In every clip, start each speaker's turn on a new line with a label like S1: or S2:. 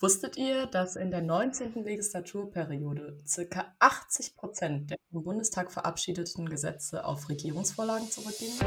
S1: Wusstet ihr, dass in der 19. Legislaturperiode ca. 80 Prozent der im Bundestag verabschiedeten Gesetze auf Regierungsvorlagen zurückgingen?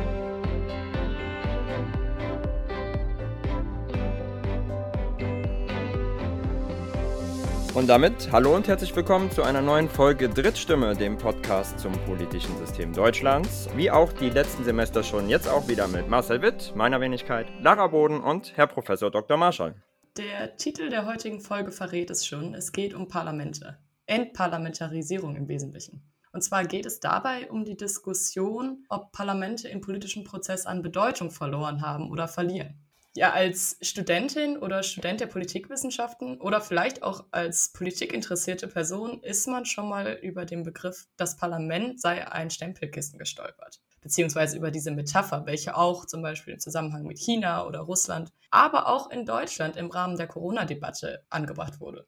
S2: Und damit hallo und herzlich willkommen zu einer neuen Folge Drittstimme, dem Podcast zum politischen System Deutschlands. Wie auch die letzten Semester schon, jetzt auch wieder mit Marcel Witt, meiner Wenigkeit, Lara Boden und Herr Professor Dr. Marschall.
S1: Der Titel der heutigen Folge verrät es schon. Es geht um Parlamente. Entparlamentarisierung im Wesentlichen. Und zwar geht es dabei um die Diskussion, ob Parlamente im politischen Prozess an Bedeutung verloren haben oder verlieren. Ja, als Studentin oder Student der Politikwissenschaften oder vielleicht auch als politikinteressierte Person ist man schon mal über den Begriff, das Parlament sei ein Stempelkissen gestolpert. Beziehungsweise über diese Metapher, welche auch zum Beispiel im Zusammenhang mit China oder Russland, aber auch in Deutschland im Rahmen der Corona-Debatte angebracht wurde.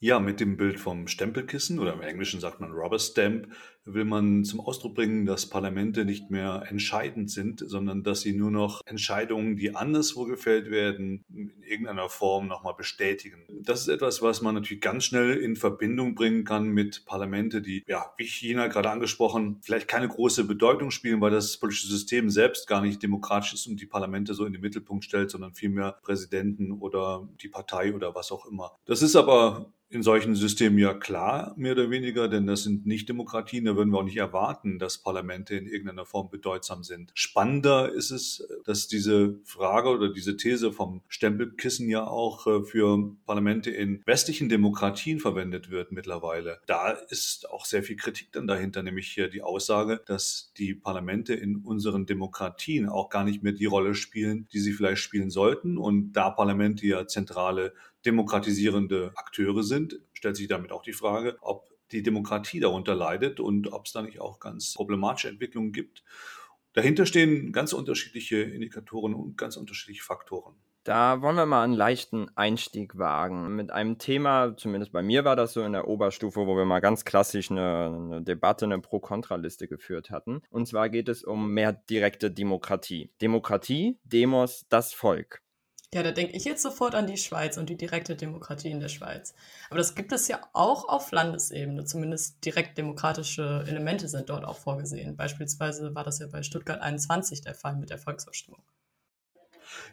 S3: Ja, mit dem Bild vom Stempelkissen oder im Englischen sagt man Rubber Stamp will man zum Ausdruck bringen, dass Parlamente nicht mehr entscheidend sind, sondern dass sie nur noch Entscheidungen, die anderswo gefällt werden, in irgendeiner Form nochmal bestätigen. Das ist etwas, was man natürlich ganz schnell in Verbindung bringen kann mit Parlamente, die, ja, wie China gerade angesprochen, vielleicht keine große Bedeutung spielen, weil das politische System selbst gar nicht demokratisch ist und die Parlamente so in den Mittelpunkt stellt, sondern vielmehr Präsidenten oder die Partei oder was auch immer. Das ist aber in solchen Systemen ja klar, mehr oder weniger, denn das sind nicht Demokratien, würden wir auch nicht erwarten, dass Parlamente in irgendeiner Form bedeutsam sind. Spannender ist es, dass diese Frage oder diese These vom Stempelkissen ja auch äh, für Parlamente in westlichen Demokratien verwendet wird mittlerweile. Da ist auch sehr viel Kritik dann dahinter, nämlich hier die Aussage, dass die Parlamente in unseren Demokratien auch gar nicht mehr die Rolle spielen, die sie vielleicht spielen sollten. Und da Parlamente ja zentrale demokratisierende Akteure sind, stellt sich damit auch die Frage, ob die Demokratie darunter leidet und ob es da nicht auch ganz problematische Entwicklungen gibt. Dahinter stehen ganz unterschiedliche Indikatoren und ganz unterschiedliche Faktoren.
S2: Da wollen wir mal einen leichten Einstieg wagen mit einem Thema, zumindest bei mir war das so in der Oberstufe, wo wir mal ganz klassisch eine, eine Debatte, eine Pro-Kontra-Liste geführt hatten. Und zwar geht es um mehr direkte Demokratie. Demokratie, Demos, das Volk.
S1: Ja, da denke ich jetzt sofort an die Schweiz und die direkte Demokratie in der Schweiz. Aber das gibt es ja auch auf Landesebene. Zumindest direkt demokratische Elemente sind dort auch vorgesehen. Beispielsweise war das ja bei Stuttgart 21 der Fall mit der Volksabstimmung.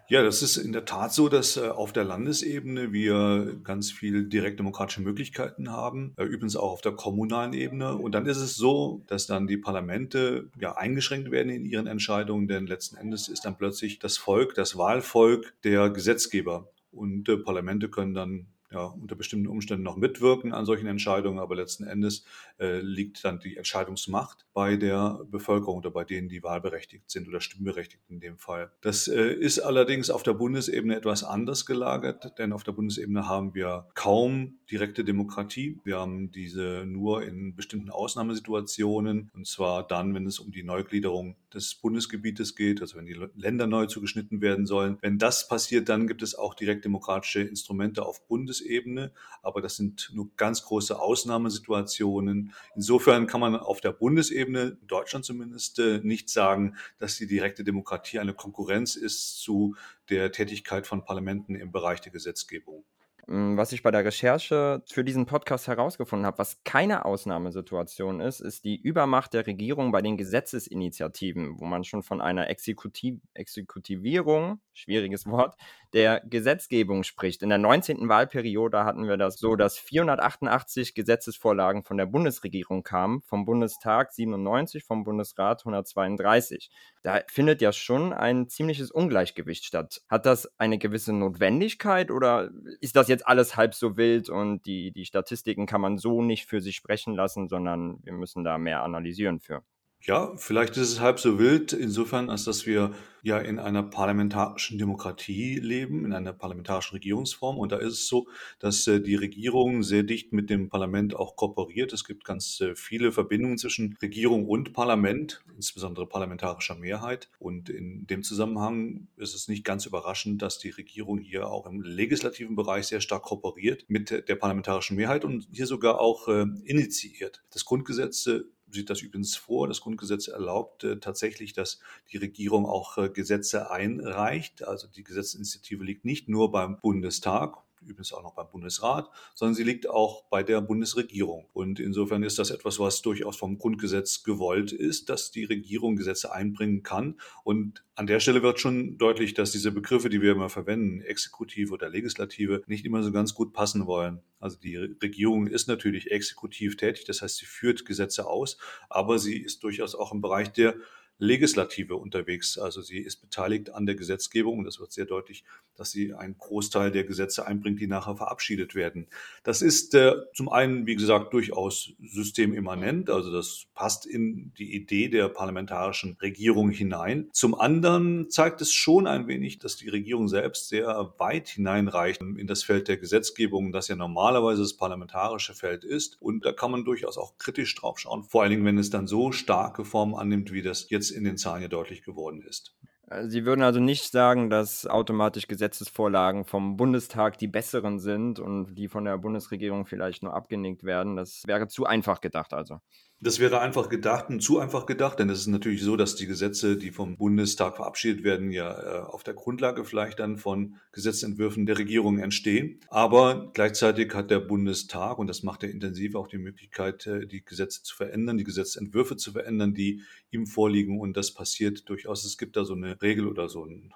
S3: Ja, das ist in der Tat so, dass äh, auf der Landesebene wir ganz viel direktdemokratische Möglichkeiten haben, äh, übrigens auch auf der kommunalen Ebene. Und dann ist es so, dass dann die Parlamente ja eingeschränkt werden in ihren Entscheidungen, denn letzten Endes ist dann plötzlich das Volk, das Wahlvolk der Gesetzgeber. Und äh, Parlamente können dann ja, unter bestimmten Umständen noch mitwirken an solchen Entscheidungen, aber letzten Endes äh, liegt dann die Entscheidungsmacht bei der Bevölkerung oder bei denen, die wahlberechtigt sind oder stimmberechtigt in dem Fall. Das äh, ist allerdings auf der Bundesebene etwas anders gelagert, denn auf der Bundesebene haben wir kaum direkte Demokratie. Wir haben diese nur in bestimmten Ausnahmesituationen und zwar dann, wenn es um die Neugliederung des Bundesgebietes geht, also wenn die Länder neu zugeschnitten werden sollen. Wenn das passiert, dann gibt es auch direktdemokratische Instrumente auf Bundesebene. Bundesebene, aber das sind nur ganz große Ausnahmesituationen. Insofern kann man auf der Bundesebene, in Deutschland zumindest, äh, nicht sagen, dass die direkte Demokratie eine Konkurrenz ist zu der Tätigkeit von Parlamenten im Bereich der Gesetzgebung.
S2: Was ich bei der Recherche für diesen Podcast herausgefunden habe, was keine Ausnahmesituation ist, ist die Übermacht der Regierung bei den Gesetzesinitiativen, wo man schon von einer Exekutiv Exekutivierung, schwieriges Wort, der Gesetzgebung spricht. In der 19. Wahlperiode hatten wir das so, dass 488 Gesetzesvorlagen von der Bundesregierung kamen, vom Bundestag 97, vom Bundesrat 132. Da findet ja schon ein ziemliches Ungleichgewicht statt. Hat das eine gewisse Notwendigkeit oder ist das jetzt alles halb so wild und die, die Statistiken kann man so nicht für sich sprechen lassen, sondern wir müssen da mehr analysieren für?
S3: Ja, vielleicht ist es halb so wild, insofern, als dass wir ja in einer parlamentarischen Demokratie leben, in einer parlamentarischen Regierungsform. Und da ist es so, dass äh, die Regierung sehr dicht mit dem Parlament auch kooperiert. Es gibt ganz äh, viele Verbindungen zwischen Regierung und Parlament, insbesondere parlamentarischer Mehrheit. Und in dem Zusammenhang ist es nicht ganz überraschend, dass die Regierung hier auch im legislativen Bereich sehr stark kooperiert mit der parlamentarischen Mehrheit und hier sogar auch äh, initiiert. Das Grundgesetz sieht das übrigens vor. Das Grundgesetz erlaubt äh, tatsächlich, dass die Regierung auch äh, Gesetze einreicht. Also die Gesetzesinitiative liegt nicht nur beim Bundestag. Übrigens auch noch beim Bundesrat, sondern sie liegt auch bei der Bundesregierung. Und insofern ist das etwas, was durchaus vom Grundgesetz gewollt ist, dass die Regierung Gesetze einbringen kann. Und an der Stelle wird schon deutlich, dass diese Begriffe, die wir immer verwenden, Exekutive oder Legislative, nicht immer so ganz gut passen wollen. Also die Regierung ist natürlich exekutiv tätig, das heißt, sie führt Gesetze aus, aber sie ist durchaus auch im Bereich der Legislative unterwegs. Also sie ist beteiligt an der Gesetzgebung und das wird sehr deutlich, dass sie einen Großteil der Gesetze einbringt, die nachher verabschiedet werden. Das ist äh, zum einen, wie gesagt, durchaus systemimmanent, also das passt in die Idee der parlamentarischen Regierung hinein. Zum anderen zeigt es schon ein wenig, dass die Regierung selbst sehr weit hineinreicht in das Feld der Gesetzgebung, das ja normalerweise das parlamentarische Feld ist. Und da kann man durchaus auch kritisch drauf schauen, vor allen Dingen, wenn es dann so starke Formen annimmt, wie das jetzt in den Zahlen ja deutlich geworden ist.
S2: Äh, Sie würden also nicht sagen, dass automatisch Gesetzesvorlagen vom Bundestag die besseren sind und die von der Bundesregierung vielleicht nur abgenickt werden. Das wäre zu einfach gedacht also.
S3: Das wäre einfach gedacht und zu einfach gedacht, denn es ist natürlich so, dass die Gesetze, die vom Bundestag verabschiedet werden, ja äh, auf der Grundlage vielleicht dann von Gesetzentwürfen der Regierung entstehen. Aber gleichzeitig hat der Bundestag, und das macht er intensiv, auch die Möglichkeit, äh, die Gesetze zu verändern, die Gesetzentwürfe zu verändern, die ihm vorliegen. Und das passiert durchaus. Es gibt da so eine Regel oder so ein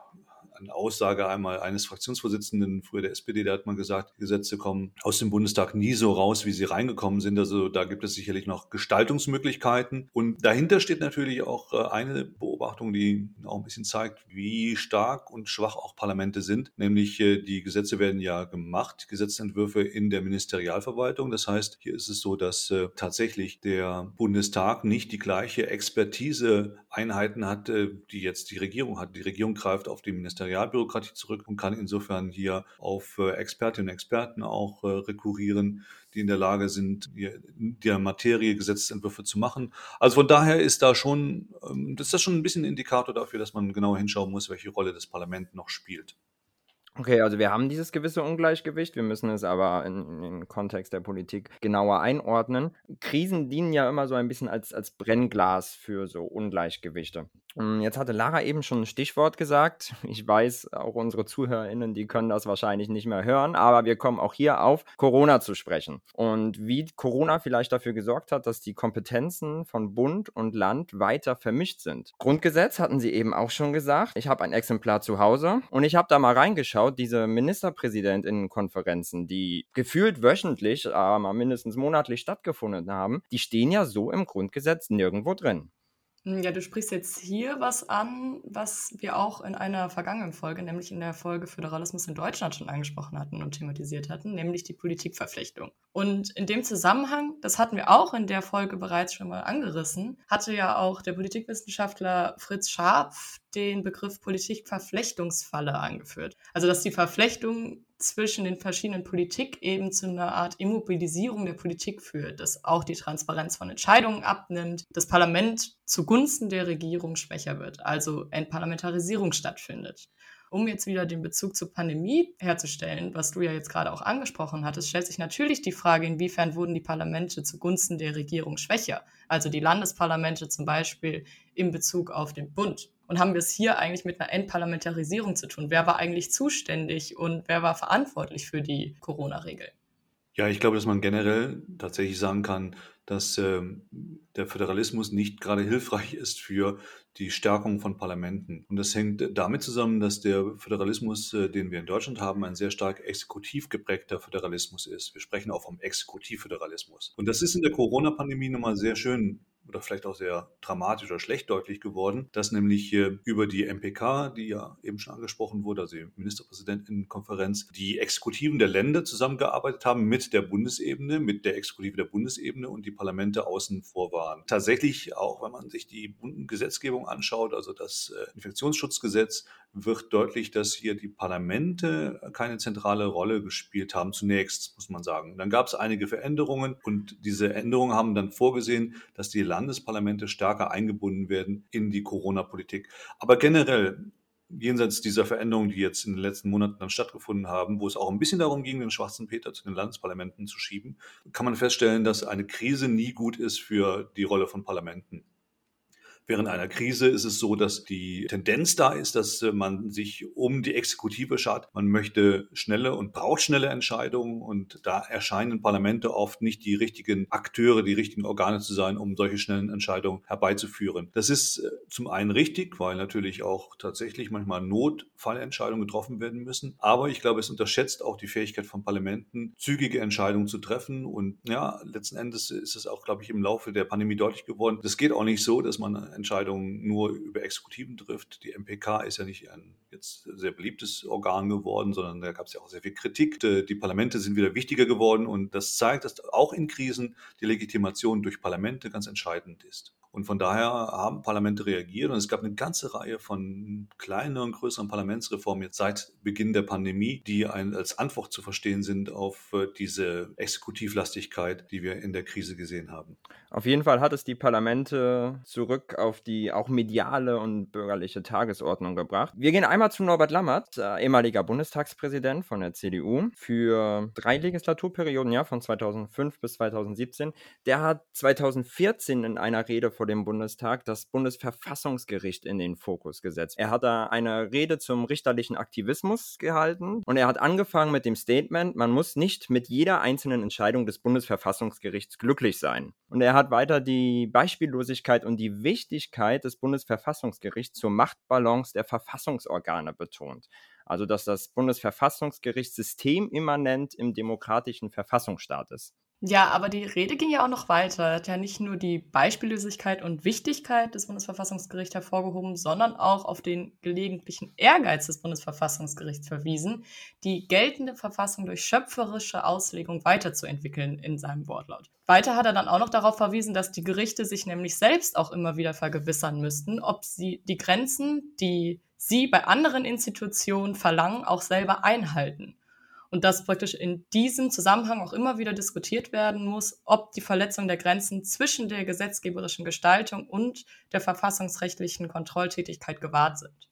S3: eine Aussage einmal eines Fraktionsvorsitzenden früher der SPD, der hat mal gesagt, Gesetze kommen aus dem Bundestag nie so raus, wie sie reingekommen sind. Also da gibt es sicherlich noch Gestaltungsmöglichkeiten. Und dahinter steht natürlich auch äh, eine Beobachtung, die auch ein bisschen zeigt, wie stark und schwach auch Parlamente sind. Nämlich äh, die Gesetze werden ja gemacht, Gesetzentwürfe in der Ministerialverwaltung. Das heißt, hier ist es so, dass äh, tatsächlich der Bundestag nicht die gleiche Expertise-Einheiten hat, die jetzt die Regierung hat. Die Regierung greift auf die Ministerialbürokratie zurück und kann insofern hier auf äh, Expertinnen und Experten auch äh, rekurrieren, die in der Lage sind, in der Materie Gesetzentwürfe zu machen. Also von daher ist da schon, ähm, das ist schon ein bisschen ein Indikator dafür, dass man genau hinschauen muss, welche Rolle das Parlament noch spielt.
S2: Okay, also wir haben dieses gewisse Ungleichgewicht, wir müssen es aber in den Kontext der Politik genauer einordnen. Krisen dienen ja immer so ein bisschen als, als Brennglas für so Ungleichgewichte. Hm, jetzt hatte Lara eben schon ein Stichwort gesagt. Ich weiß, auch unsere ZuhörerInnen, die können das wahrscheinlich nicht mehr hören, aber wir kommen auch hier auf Corona zu sprechen. Und wie Corona vielleicht dafür gesorgt hat, dass die Kompetenzen von Bund und Land weiter vermischt sind. Grundgesetz hatten Sie eben auch schon gesagt. Ich habe ein Exemplar zu Hause und ich habe da mal reingeschaut diese Ministerpräsidentinnenkonferenzen, die gefühlt wöchentlich, aber mindestens monatlich stattgefunden haben, die stehen ja so im Grundgesetz nirgendwo drin.
S1: Hm, ja, du sprichst jetzt hier was an, was wir auch in einer vergangenen Folge, nämlich in der Folge Föderalismus in Deutschland schon angesprochen hatten und thematisiert hatten, nämlich die Politikverflechtung. Und in dem Zusammenhang, das hatten wir auch in der Folge bereits schon mal angerissen, hatte ja auch der Politikwissenschaftler Fritz Scharpf den Begriff Politikverflechtungsfalle angeführt. Also, dass die Verflechtung zwischen den verschiedenen Politik eben zu einer Art Immobilisierung der Politik führt, dass auch die Transparenz von Entscheidungen abnimmt, das Parlament zugunsten der Regierung schwächer wird, also Entparlamentarisierung stattfindet. Um jetzt wieder den Bezug zur Pandemie herzustellen, was du ja jetzt gerade auch angesprochen hattest, stellt sich natürlich die Frage, inwiefern wurden die Parlamente zugunsten der Regierung schwächer, also die Landesparlamente zum Beispiel in Bezug auf den Bund. Und haben wir es hier eigentlich mit einer Endparlamentarisierung zu tun? Wer war eigentlich zuständig und wer war verantwortlich für die Corona-Regel?
S3: Ja, ich glaube, dass man generell tatsächlich sagen kann, dass ähm, der Föderalismus nicht gerade hilfreich ist für die Stärkung von Parlamenten. Und das hängt damit zusammen, dass der Föderalismus, äh, den wir in Deutschland haben, ein sehr stark exekutiv geprägter Föderalismus ist. Wir sprechen auch vom Exekutivföderalismus. Und das ist in der Corona-Pandemie nochmal sehr schön oder vielleicht auch sehr dramatisch oder schlecht deutlich geworden, dass nämlich über die MPK, die ja eben schon angesprochen wurde, also die Ministerpräsidentenkonferenz, die Exekutiven der Länder zusammengearbeitet haben mit der Bundesebene, mit der Exekutive der Bundesebene und die Parlamente außen vor waren. Tatsächlich auch, wenn man sich die Gesetzgebung anschaut, also das äh, Infektionsschutzgesetz, wird deutlich, dass hier die Parlamente keine zentrale Rolle gespielt haben, zunächst, muss man sagen. Dann gab es einige Veränderungen und diese Änderungen haben dann vorgesehen, dass die Landesparlamente stärker eingebunden werden in die Corona-Politik. Aber generell, jenseits dieser Veränderungen, die jetzt in den letzten Monaten dann stattgefunden haben, wo es auch ein bisschen darum ging, den schwarzen Peter zu den Landesparlamenten zu schieben, kann man feststellen, dass eine Krise nie gut ist für die Rolle von Parlamenten. Während einer Krise ist es so, dass die Tendenz da ist, dass äh, man sich um die Exekutive schaut. Man möchte schnelle und braucht schnelle Entscheidungen und da erscheinen Parlamente oft nicht die richtigen Akteure, die richtigen Organe zu sein, um solche schnellen Entscheidungen herbeizuführen. Das ist äh, zum einen richtig, weil natürlich auch tatsächlich manchmal Notfallentscheidungen getroffen werden müssen. Aber ich glaube, es unterschätzt auch die Fähigkeit von Parlamenten, zügige Entscheidungen zu treffen. Und ja, letzten Endes ist es auch, glaube ich, im Laufe der Pandemie deutlich geworden. Das geht auch nicht so, dass man Entscheidungen nur über Exekutiven trifft. Die MPK ist ja nicht ein jetzt sehr beliebtes Organ geworden, sondern da gab es ja auch sehr viel Kritik. Die Parlamente sind wieder wichtiger geworden und das zeigt, dass auch in Krisen die Legitimation durch Parlamente ganz entscheidend ist. Und von daher haben Parlamente reagiert und es gab eine ganze Reihe von kleineren, größeren Parlamentsreformen jetzt seit Beginn der Pandemie, die ein, als Antwort zu verstehen sind auf äh, diese Exekutivlastigkeit, die wir in der Krise gesehen haben.
S2: Auf jeden Fall hat es die Parlamente zurück auf die auch mediale und bürgerliche Tagesordnung gebracht. Wir gehen einmal zu Norbert Lammert, äh, ehemaliger Bundestagspräsident von der CDU, für drei Legislaturperioden, ja, von 2005 bis 2017. Der hat 2014 in einer Rede vor vor dem Bundestag das Bundesverfassungsgericht in den Fokus gesetzt. Er hat da eine Rede zum richterlichen Aktivismus gehalten und er hat angefangen mit dem Statement, man muss nicht mit jeder einzelnen Entscheidung des Bundesverfassungsgerichts glücklich sein. Und er hat weiter die Beispiellosigkeit und die Wichtigkeit des Bundesverfassungsgerichts zur Machtbalance der Verfassungsorgane betont. Also dass das Bundesverfassungsgericht systemimmanent im demokratischen Verfassungsstaat ist.
S1: Ja, aber die Rede ging ja auch noch weiter. Er hat ja nicht nur die Beispiellosigkeit und Wichtigkeit des Bundesverfassungsgerichts hervorgehoben, sondern auch auf den gelegentlichen Ehrgeiz des Bundesverfassungsgerichts verwiesen, die geltende Verfassung durch schöpferische Auslegung weiterzuentwickeln in seinem Wortlaut. Weiter hat er dann auch noch darauf verwiesen, dass die Gerichte sich nämlich selbst auch immer wieder vergewissern müssten, ob sie die Grenzen, die sie bei anderen Institutionen verlangen, auch selber einhalten und dass praktisch in diesem Zusammenhang auch immer wieder diskutiert werden muss, ob die Verletzung der Grenzen zwischen der gesetzgeberischen Gestaltung und der verfassungsrechtlichen Kontrolltätigkeit gewahrt sind.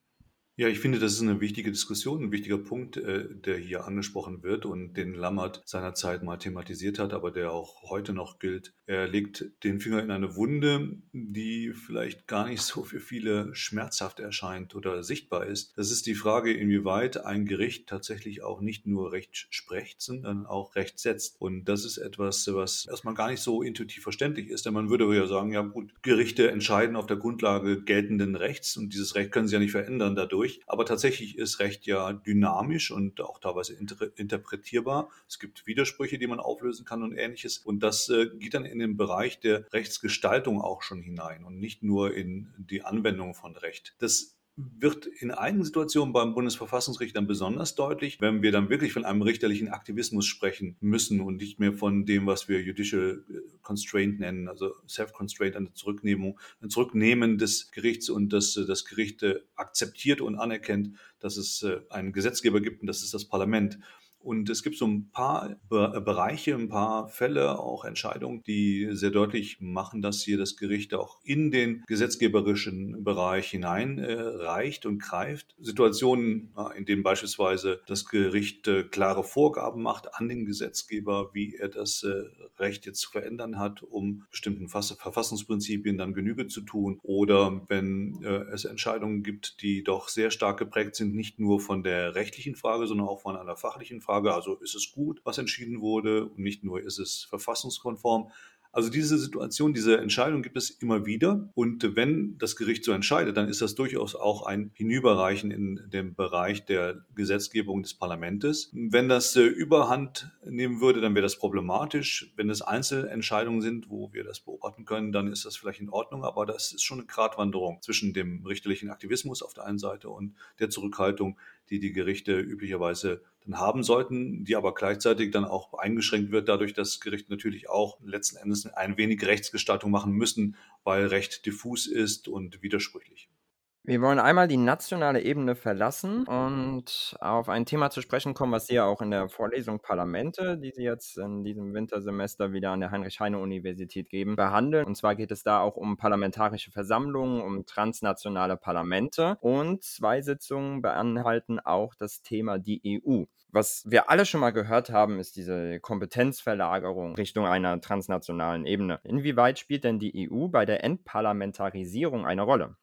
S3: Ja, ich finde, das ist eine wichtige Diskussion, ein wichtiger Punkt, äh, der hier angesprochen wird und den Lammert seinerzeit mal thematisiert hat, aber der auch heute noch gilt. Er legt den Finger in eine Wunde, die vielleicht gar nicht so für viele schmerzhaft erscheint oder sichtbar ist. Das ist die Frage, inwieweit ein Gericht tatsächlich auch nicht nur Recht spricht, sondern auch Recht setzt. Und das ist etwas, was erstmal gar nicht so intuitiv verständlich ist, denn man würde ja sagen, ja gut, Gerichte entscheiden auf der Grundlage geltenden Rechts und dieses Recht können sie ja nicht verändern dadurch durch. Aber tatsächlich ist Recht ja dynamisch und auch teilweise inter interpretierbar. Es gibt Widersprüche, die man auflösen kann und ähnliches. Und das äh, geht dann in den Bereich der Rechtsgestaltung auch schon hinein und nicht nur in die Anwendung von Recht. Das wird in einigen Situationen beim Bundesverfassungsgericht dann besonders deutlich, wenn wir dann wirklich von einem richterlichen Aktivismus sprechen müssen und nicht mehr von dem, was wir Judicial äh, Constraint nennen, also Self-Constraint, eine Zurücknehmung, ein Zurücknehmen des Gerichts und dass äh, das Gericht äh, akzeptiert und anerkennt, dass es einen Gesetzgeber gibt und das ist das Parlament. Und es gibt so ein paar Be Bereiche, ein paar Fälle, auch Entscheidungen, die sehr deutlich machen, dass hier das Gericht auch in den gesetzgeberischen Bereich hineinreicht äh, und greift. Situationen, äh, in denen beispielsweise das Gericht äh, klare Vorgaben macht an den Gesetzgeber, wie er das äh, Recht jetzt zu verändern hat, um bestimmten Fass Verfassungsprinzipien dann Genüge zu tun. Oder wenn äh, es Entscheidungen gibt, die doch sehr stark geprägt sind, nicht nur von der rechtlichen Frage, sondern auch von einer fachlichen Frage Frage, also ist es gut, was entschieden wurde und nicht nur ist es verfassungskonform. Also diese Situation, diese Entscheidung gibt es immer wieder. Und wenn das Gericht so entscheidet, dann ist das durchaus auch ein Hinüberreichen in den Bereich der Gesetzgebung des Parlaments. Wenn das äh, Überhand nehmen würde, dann wäre das problematisch. Wenn es Einzelentscheidungen sind, wo wir das beobachten können, dann ist das vielleicht in Ordnung. Aber das ist schon eine Gratwanderung zwischen dem richterlichen Aktivismus auf der einen Seite und der Zurückhaltung, die die Gerichte üblicherweise dann haben sollten, die aber gleichzeitig dann auch eingeschränkt wird, dadurch, dass Gerichte natürlich auch letzten Endes ein wenig Rechtsgestaltung machen müssen, weil Recht diffus ist und widersprüchlich.
S2: Wir wollen einmal die nationale Ebene verlassen und auf ein Thema zu sprechen kommen, was Sie ja auch in der Vorlesung Parlamente, die Sie jetzt in diesem Wintersemester wieder an der Heinrich-Heine-Universität geben, behandeln. Und zwar geht es da auch um parlamentarische Versammlungen, um transnationale Parlamente. Und zwei Sitzungen beinhalten auch das Thema die EU. Was wir alle schon mal gehört haben, ist diese Kompetenzverlagerung Richtung einer transnationalen Ebene. Inwieweit spielt denn die EU bei der Entparlamentarisierung eine Rolle?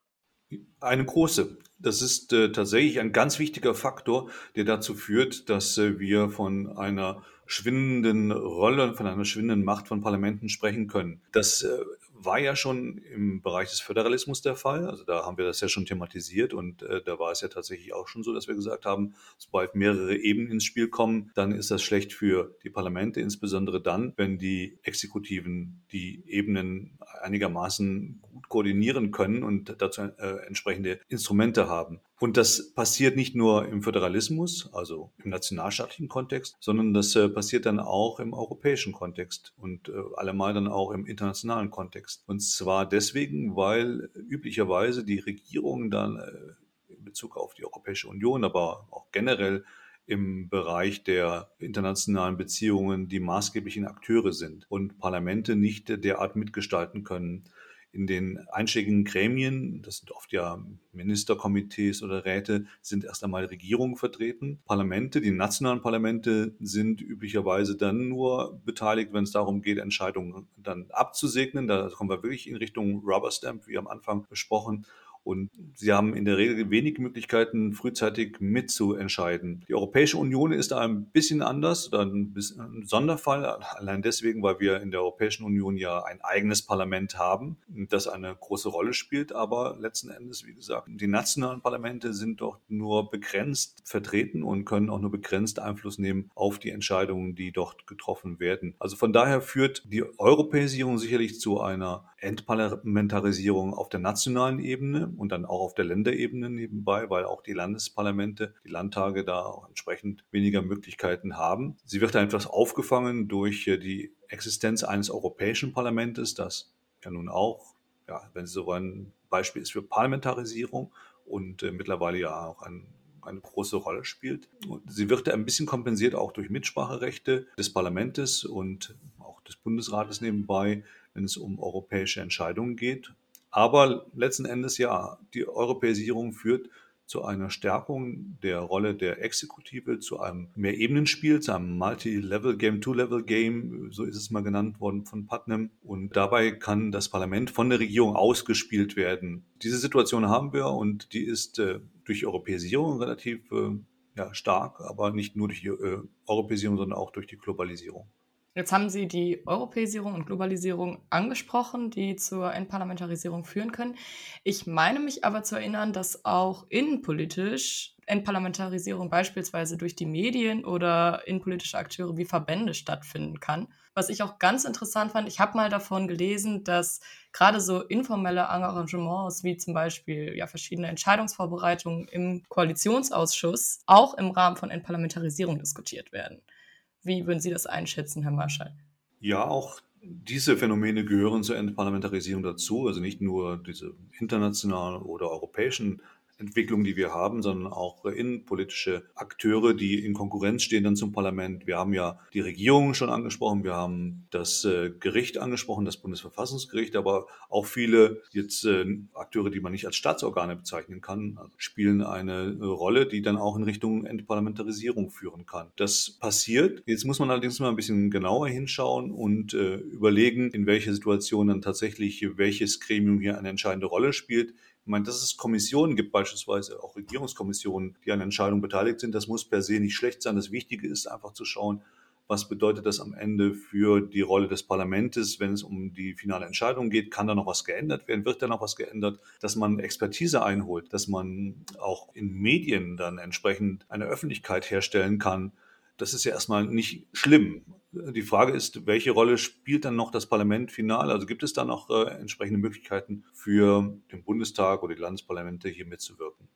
S3: Eine große. Das ist äh, tatsächlich ein ganz wichtiger Faktor, der dazu führt, dass äh, wir von einer schwindenden Rolle, von einer schwindenden Macht von Parlamenten sprechen können. Das äh, war ja schon im Bereich des Föderalismus der Fall. Also da haben wir das ja schon thematisiert und äh, da war es ja tatsächlich auch schon so, dass wir gesagt haben, sobald mehrere Ebenen ins Spiel kommen, dann ist das schlecht für die Parlamente, insbesondere dann, wenn die Exekutiven die Ebenen einigermaßen gut koordinieren können und dazu äh, entsprechende Instrumente haben. Und das passiert nicht nur im Föderalismus, also im nationalstaatlichen Kontext, sondern das äh, passiert dann auch im europäischen Kontext und äh, allemal dann auch im internationalen Kontext. Und zwar deswegen, weil üblicherweise die Regierungen dann äh, in Bezug auf die Europäische Union, aber auch generell im Bereich der internationalen Beziehungen die maßgeblichen Akteure sind und Parlamente nicht derart mitgestalten können in den einschlägigen Gremien, das sind oft ja Ministerkomitees oder Räte, sind erst einmal Regierungen vertreten. Parlamente, die nationalen Parlamente sind üblicherweise dann nur beteiligt, wenn es darum geht, Entscheidungen dann abzusegnen. Da kommen wir wirklich in Richtung Rubber Stamp, wie am Anfang besprochen. Und sie haben in der Regel wenig Möglichkeiten, frühzeitig mitzuentscheiden. Die Europäische Union ist da ein bisschen anders, ein, ein Sonderfall, allein deswegen, weil wir in der Europäischen Union ja ein eigenes Parlament haben, das eine große Rolle spielt. Aber letzten Endes, wie gesagt, die nationalen Parlamente sind doch nur begrenzt vertreten und können auch nur begrenzt Einfluss nehmen auf die Entscheidungen, die dort getroffen werden. Also von daher führt die Europäisierung sicherlich zu einer Entparlamentarisierung auf der nationalen Ebene und dann auch auf der Länderebene nebenbei, weil auch die Landesparlamente, die Landtage da auch entsprechend weniger Möglichkeiten haben. Sie wird einfach aufgefangen durch äh, die Existenz eines Europäischen Parlaments, das ja nun auch, ja, wenn Sie so wollen, Beispiel ist für Parlamentarisierung und äh, mittlerweile ja auch ein eine große Rolle spielt. Sie wird ein bisschen kompensiert auch durch Mitspracherechte des Parlaments und auch des Bundesrates nebenbei, wenn es um europäische Entscheidungen geht. Aber letzten Endes ja, die Europäisierung führt zu einer Stärkung der Rolle der Exekutive, zu einem Mehrebenenspiel, zu einem Multi-Level-Game, Two-Level-Game, so ist es mal genannt worden von Putnam. Und dabei kann das Parlament von der Regierung ausgespielt werden. Diese Situation haben wir und die ist äh, durch Europäisierung relativ äh, ja, stark, aber nicht nur durch die äh, Europäisierung, sondern auch durch die Globalisierung.
S1: Jetzt haben Sie die Europäisierung und Globalisierung angesprochen, die zur Entparlamentarisierung führen können. Ich meine mich aber zu erinnern, dass auch innenpolitisch Entparlamentarisierung beispielsweise durch die Medien oder innenpolitische Akteure wie Verbände stattfinden kann. Was ich auch ganz interessant fand, ich habe mal davon gelesen, dass gerade so informelle Arrangements wie zum Beispiel ja, verschiedene Entscheidungsvorbereitungen im Koalitionsausschuss auch im Rahmen von Entparlamentarisierung diskutiert werden. Wie würden Sie das einschätzen, Herr Marschall?
S3: Ja, auch diese Phänomene gehören zur Entparlamentarisierung dazu, also nicht nur diese internationalen oder europäischen Entwicklung, die wir haben, sondern auch innenpolitische Akteure, die in Konkurrenz stehen dann zum Parlament. Wir haben ja die Regierung schon angesprochen, wir haben das äh, Gericht angesprochen, das Bundesverfassungsgericht, aber auch viele jetzt äh, Akteure, die man nicht als Staatsorgane bezeichnen kann, also spielen eine Rolle, die dann auch in Richtung Entparlamentarisierung führen kann. Das passiert. Jetzt muss man allerdings mal ein bisschen genauer hinschauen und äh, überlegen, in welcher Situation dann tatsächlich welches Gremium hier eine entscheidende Rolle spielt. Ich meine, dass es Kommissionen gibt, beispielsweise auch Regierungskommissionen, die an Entscheidungen beteiligt sind, das muss per se nicht schlecht sein. Das Wichtige ist einfach zu schauen, was bedeutet das am Ende für die Rolle des Parlaments, wenn es um die finale Entscheidung geht? Kann da noch was geändert werden? Wird da noch was geändert? Dass man Expertise einholt, dass man auch in Medien dann entsprechend eine Öffentlichkeit herstellen kann, das ist ja erstmal nicht schlimm. Die Frage ist, welche Rolle spielt dann noch das Parlament final? Also gibt es da noch äh, entsprechende Möglichkeiten für den Bundestag oder die Landesparlamente hier mitzuwirken?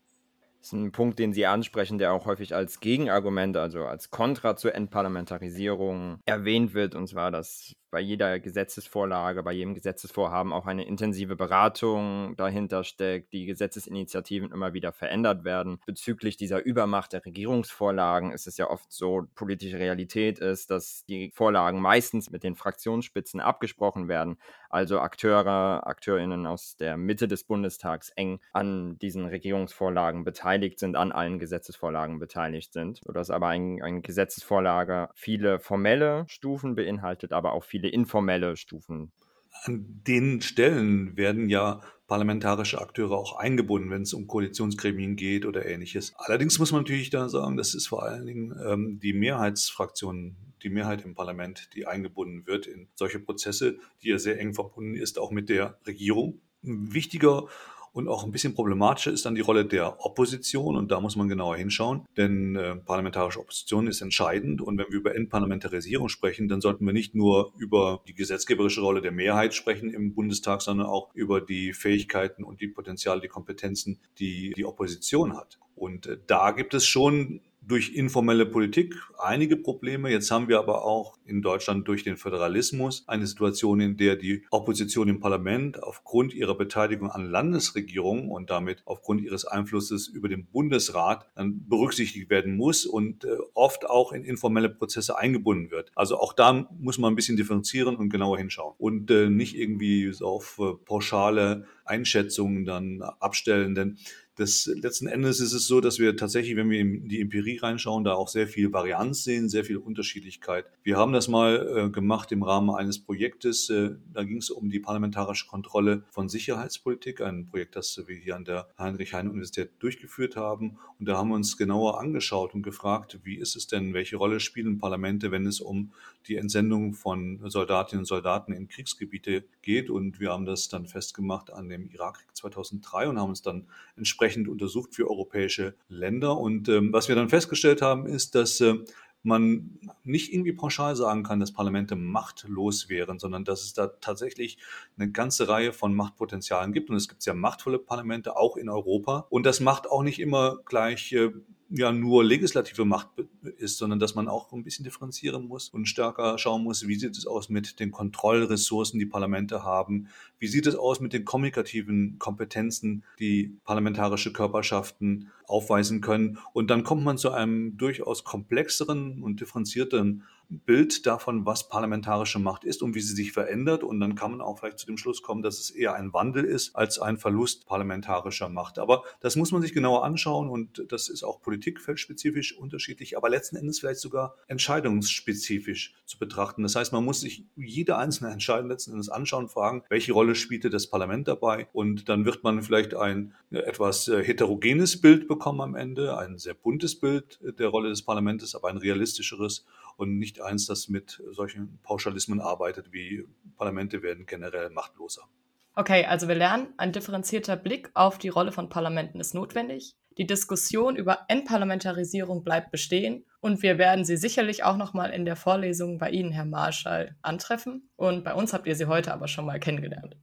S2: Das ist ein Punkt, den Sie ansprechen, der auch häufig als Gegenargument, also als Kontra zur Entparlamentarisierung erwähnt wird, und zwar, dass bei jeder Gesetzesvorlage, bei jedem Gesetzesvorhaben auch eine intensive Beratung dahinter steckt, die Gesetzesinitiativen immer wieder verändert werden. Bezüglich dieser Übermacht der Regierungsvorlagen ist es ja oft so, politische Realität ist, dass die Vorlagen meistens mit den Fraktionsspitzen abgesprochen werden, also Akteure, Akteurinnen aus der Mitte des Bundestags eng an diesen Regierungsvorlagen beteiligt sind, an allen Gesetzesvorlagen beteiligt sind, sodass aber ein, eine Gesetzesvorlage viele formelle Stufen beinhaltet, aber auch viele informelle Stufen.
S3: An den Stellen werden ja parlamentarische Akteure auch eingebunden, wenn es um Koalitionsgremien geht oder ähnliches. Allerdings muss man natürlich da sagen, das ist vor allen Dingen ähm, die Mehrheitsfraktion, die Mehrheit im Parlament, die eingebunden wird in solche Prozesse, die ja sehr eng verbunden ist, auch mit der Regierung. Ein wichtiger und auch ein bisschen problematischer ist dann die Rolle der Opposition. Und da muss man genauer hinschauen, denn äh, parlamentarische Opposition ist entscheidend. Und wenn wir über Entparlamentarisierung sprechen, dann sollten wir nicht nur über die gesetzgeberische Rolle der Mehrheit sprechen im Bundestag, sondern auch über die Fähigkeiten und die Potenziale, die Kompetenzen, die die Opposition hat. Und äh, da gibt es schon durch informelle Politik einige Probleme. Jetzt haben wir aber auch in Deutschland durch den Föderalismus eine Situation, in der die Opposition im Parlament aufgrund ihrer Beteiligung an Landesregierungen und damit aufgrund ihres Einflusses über den Bundesrat dann berücksichtigt werden muss und äh, oft auch in informelle Prozesse eingebunden wird. Also auch da muss man ein bisschen differenzieren und genauer hinschauen und äh, nicht irgendwie auf äh, pauschale Einschätzungen dann abstellen, denn das, letzten Endes ist es so, dass wir tatsächlich, wenn wir in die Empirie reinschauen, da auch sehr viel Varianz sehen, sehr viel Unterschiedlichkeit. Wir haben das mal äh, gemacht im Rahmen eines Projektes. Äh, da ging es um die parlamentarische Kontrolle von Sicherheitspolitik, ein Projekt, das wir hier an der Heinrich-Heine-Universität durchgeführt haben. Und da haben wir uns genauer angeschaut und gefragt, wie ist es denn, welche Rolle spielen Parlamente, wenn es um die Entsendung von Soldatinnen und Soldaten in Kriegsgebiete geht. Und wir haben das dann festgemacht an dem Irakkrieg 2003 und haben uns dann entsprechend untersucht für europäische Länder. Und ähm, was wir dann festgestellt haben, ist, dass äh, man nicht irgendwie pauschal sagen kann, dass Parlamente machtlos wären, sondern dass es da tatsächlich eine ganze Reihe von Machtpotenzialen gibt. Und es gibt sehr machtvolle Parlamente, auch in Europa. Und das macht auch nicht immer gleich äh, ja nur legislative Macht ist, sondern dass man auch ein bisschen differenzieren muss und stärker schauen muss, wie sieht es aus mit den Kontrollressourcen, die Parlamente haben, wie sieht es aus mit den kommunikativen Kompetenzen, die parlamentarische Körperschaften aufweisen können. Und dann kommt man zu einem durchaus komplexeren und differenzierteren Bild davon, was parlamentarische Macht ist und wie sie sich verändert. Und dann kann man auch vielleicht zu dem Schluss kommen, dass es eher ein Wandel ist als ein Verlust parlamentarischer Macht. Aber das muss man sich genauer anschauen und das ist auch politikfeldspezifisch unterschiedlich, aber letzten Endes vielleicht sogar entscheidungsspezifisch zu betrachten. Das heißt, man muss sich jede einzelne Entscheidung letzten Endes anschauen, fragen, welche Rolle spielte das Parlament dabei? Und dann wird man vielleicht ein etwas äh, heterogenes Bild bekommen am Ende, ein sehr buntes Bild der Rolle des Parlaments, aber ein realistischeres und nicht eins, das mit solchen Pauschalismen arbeitet, wie Parlamente werden generell machtloser.
S1: Okay, also wir lernen, ein differenzierter Blick auf die Rolle von Parlamenten ist notwendig. Die Diskussion über Entparlamentarisierung bleibt bestehen und wir werden sie sicherlich auch nochmal in der Vorlesung bei Ihnen, Herr Marschall, antreffen. Und bei uns habt ihr sie heute aber schon mal kennengelernt.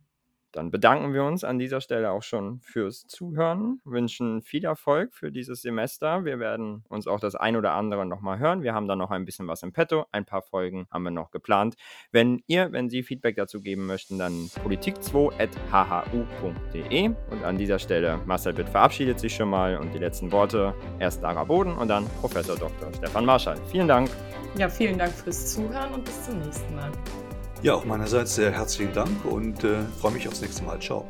S2: Dann bedanken wir uns an dieser Stelle auch schon fürs Zuhören, wünschen viel Erfolg für dieses Semester. Wir werden uns auch das ein oder andere nochmal hören. Wir haben da noch ein bisschen was im Petto. Ein paar Folgen haben wir noch geplant. Wenn ihr, wenn Sie Feedback dazu geben möchten, dann politik2.hhu.de. Und an dieser Stelle, Marcel Bitt verabschiedet sich schon mal und die letzten Worte erst Lara Boden und dann Professor Dr. Stefan Marschall. Vielen Dank.
S1: Ja, vielen Dank fürs Zuhören und bis zum nächsten Mal.
S3: Ja, auch meinerseits sehr herzlichen Dank und äh, freue mich aufs nächste Mal. Ciao.